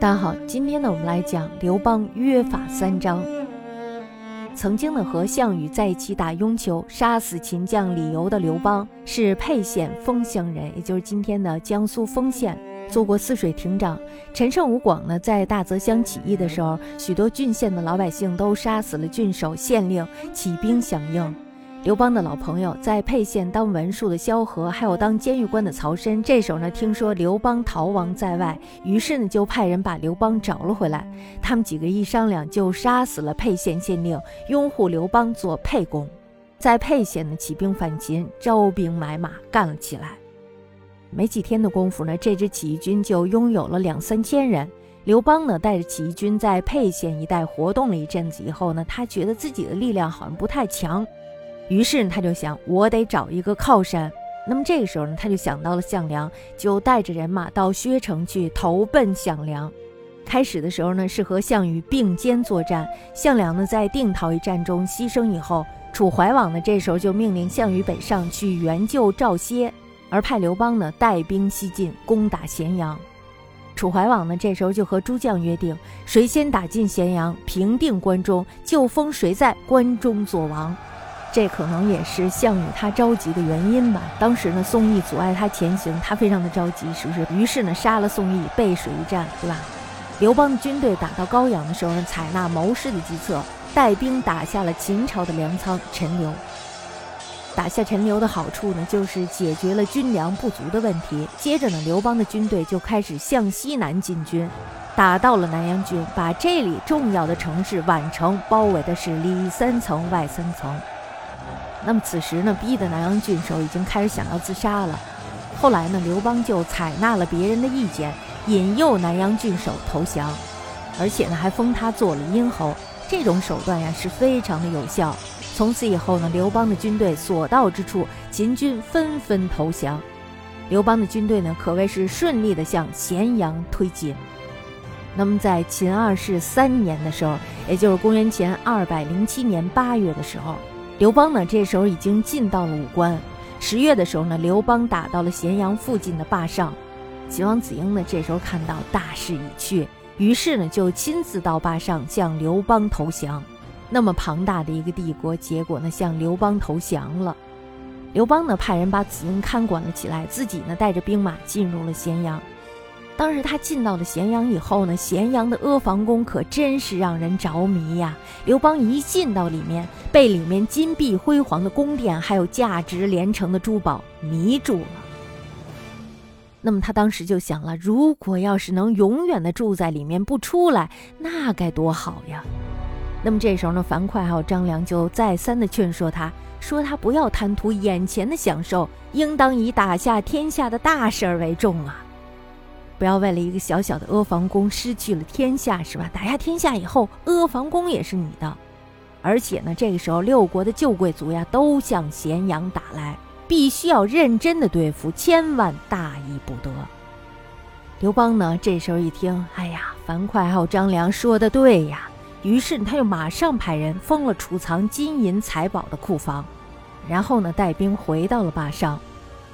大家好，今天呢，我们来讲刘邦约法三章。曾经呢，和项羽在一起打雍丘，杀死秦将李由的刘邦，是沛县丰乡人，也就是今天的江苏丰县，做过泗水亭长。陈胜吴广呢，在大泽乡起义的时候，许多郡县的老百姓都杀死了郡守、县令，起兵响应。刘邦的老朋友在沛县当文书的萧何，还有当监狱官的曹参，这时候呢听说刘邦逃亡在外，于是呢就派人把刘邦找了回来。他们几个一商量，就杀死了沛县县令，拥护刘邦做沛公。在沛县呢起兵反秦，招兵买马干了起来。没几天的功夫呢，这支起义军就拥有了两三千人。刘邦呢带着起义军在沛县一带活动了一阵子以后呢，他觉得自己的力量好像不太强。于是他就想，我得找一个靠山。那么这个时候呢，他就想到了项梁，就带着人马到薛城去投奔项梁。开始的时候呢，是和项羽并肩作战。项梁呢，在定陶一战中牺牲以后，楚怀王呢，这时候就命令项羽北上去援救赵歇，而派刘邦呢带兵西进，攻打咸阳。楚怀王呢，这时候就和诸将约定，谁先打进咸阳，平定关中，就封谁在关中做王。这可能也是项羽他着急的原因吧。当时呢，宋义阻碍他前行，他非常的着急，是不是？于是呢，杀了宋义，背水一战，对吧？刘邦的军队打到高阳的时候呢，采纳谋士的计策，带兵打下了秦朝的粮仓陈留。打下陈留的好处呢，就是解决了军粮不足的问题。接着呢，刘邦的军队就开始向西南进军，打到了南阳郡，把这里重要的城市宛城包围的是里三层外三层。那么此时呢，逼得南阳郡守已经开始想要自杀了。后来呢，刘邦就采纳了别人的意见，引诱南阳郡守投降，而且呢，还封他做了殷侯。这种手段呀，是非常的有效。从此以后呢，刘邦的军队所到之处，秦军纷纷投降。刘邦的军队呢，可谓是顺利的向咸阳推进。那么在秦二世三年的时候，也就是公元前二百零七年八月的时候。刘邦呢，这时候已经进到了武关。十月的时候呢，刘邦打到了咸阳附近的坝上。秦王子婴呢，这时候看到大势已去，于是呢，就亲自到坝上向刘邦投降。那么庞大的一个帝国，结果呢，向刘邦投降了。刘邦呢，派人把子婴看管了起来，自己呢，带着兵马进入了咸阳。当时他进到了咸阳以后呢，咸阳的阿房宫可真是让人着迷呀。刘邦一进到里面，被里面金碧辉煌的宫殿，还有价值连城的珠宝迷住了。那么他当时就想了，如果要是能永远的住在里面不出来，那该多好呀。那么这时候呢，樊哙还有张良就再三的劝说他，说他不要贪图眼前的享受，应当以打下天下的大事儿为重啊。不要为了一个小小的阿房宫失去了天下，是吧？打下天下以后，阿房宫也是你的。而且呢，这个时候六国的旧贵族呀，都向咸阳打来，必须要认真的对付，千万大意不得。刘邦呢，这时候一听，哎呀，樊哙还有张良说的对呀，于是他又马上派人封了储藏金银财宝的库房，然后呢，带兵回到了坝上。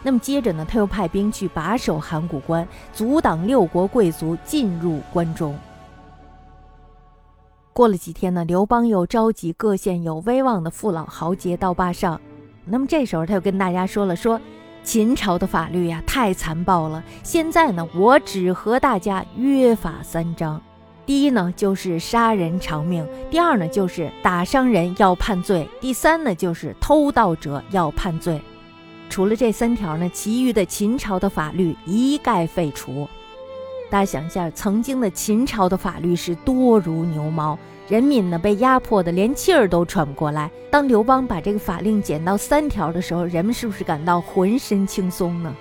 那么接着呢，他又派兵去把守函谷关，阻挡六国贵族进入关中。过了几天呢，刘邦又召集各县有威望的父老豪杰到坝上。那么这时候他又跟大家说了：“说秦朝的法律呀，太残暴了。现在呢，我只和大家约法三章：第一呢，就是杀人偿命；第二呢，就是打伤人要判罪；第三呢，就是偷盗者要判罪。”除了这三条呢，其余的秦朝的法律一概废除。大家想一下，曾经的秦朝的法律是多如牛毛，人民呢被压迫的连气儿都喘不过来。当刘邦把这个法令减到三条的时候，人们是不是感到浑身轻松呢？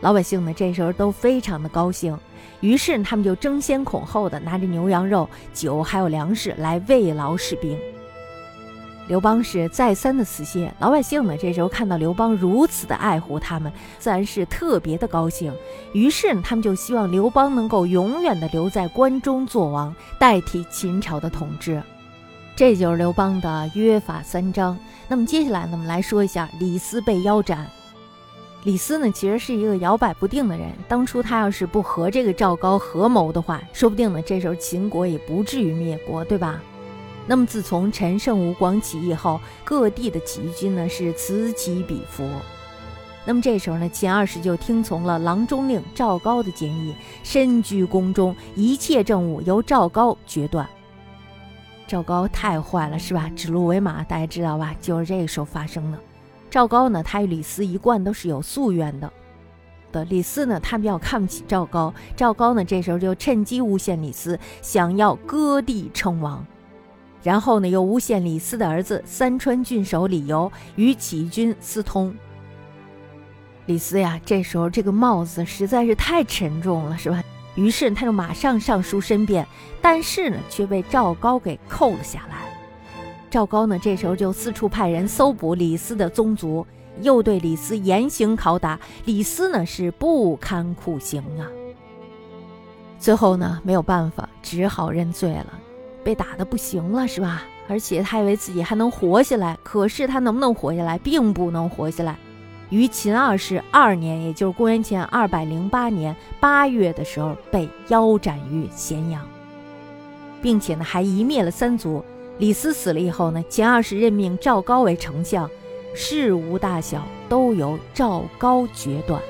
老百姓呢这时候都非常的高兴，于是他们就争先恐后的拿着牛羊肉、酒还有粮食来慰劳士兵。刘邦是再三的辞谢，老百姓呢这时候看到刘邦如此的爱护他们，自然是特别的高兴。于是呢，他们就希望刘邦能够永远的留在关中做王，代替秦朝的统治。这就是刘邦的约法三章。那么接下来呢，我们来说一下李斯被腰斩。李斯呢，其实是一个摇摆不定的人。当初他要是不和这个赵高合谋的话，说不定呢，这时候秦国也不至于灭国，对吧？那么自从陈胜吴广起义后，各地的起义军呢是此起彼伏。那么这时候呢，秦二世就听从了郎中令赵高的建议，深居宫中，一切政务由赵高决断。赵高太坏了，是吧？指鹿为马，大家知道吧？就是这个时候发生的。赵高呢，他与李斯一贯都是有夙愿的。的李斯呢，他比较看不起赵高。赵高呢，这时候就趁机诬陷李斯，想要割地称王。然后呢，又诬陷李斯的儿子三川郡守李由与起义军私通。李斯呀，这时候这个帽子实在是太沉重了，是吧？于是他就马上上书申辩，但是呢，却被赵高给扣了下来。赵高呢，这时候就四处派人搜捕李斯的宗族，又对李斯严刑拷打。李斯呢是不堪酷刑啊，最后呢没有办法，只好认罪了。被打的不行了，是吧？而且他以为自己还能活下来，可是他能不能活下来，并不能活下来。于秦二世二年，也就是公元前二百零八年八月的时候，被腰斩于咸阳，并且呢还夷灭了三族。李斯死了以后呢，秦二世任命赵高为丞相，事无大小都由赵高决断。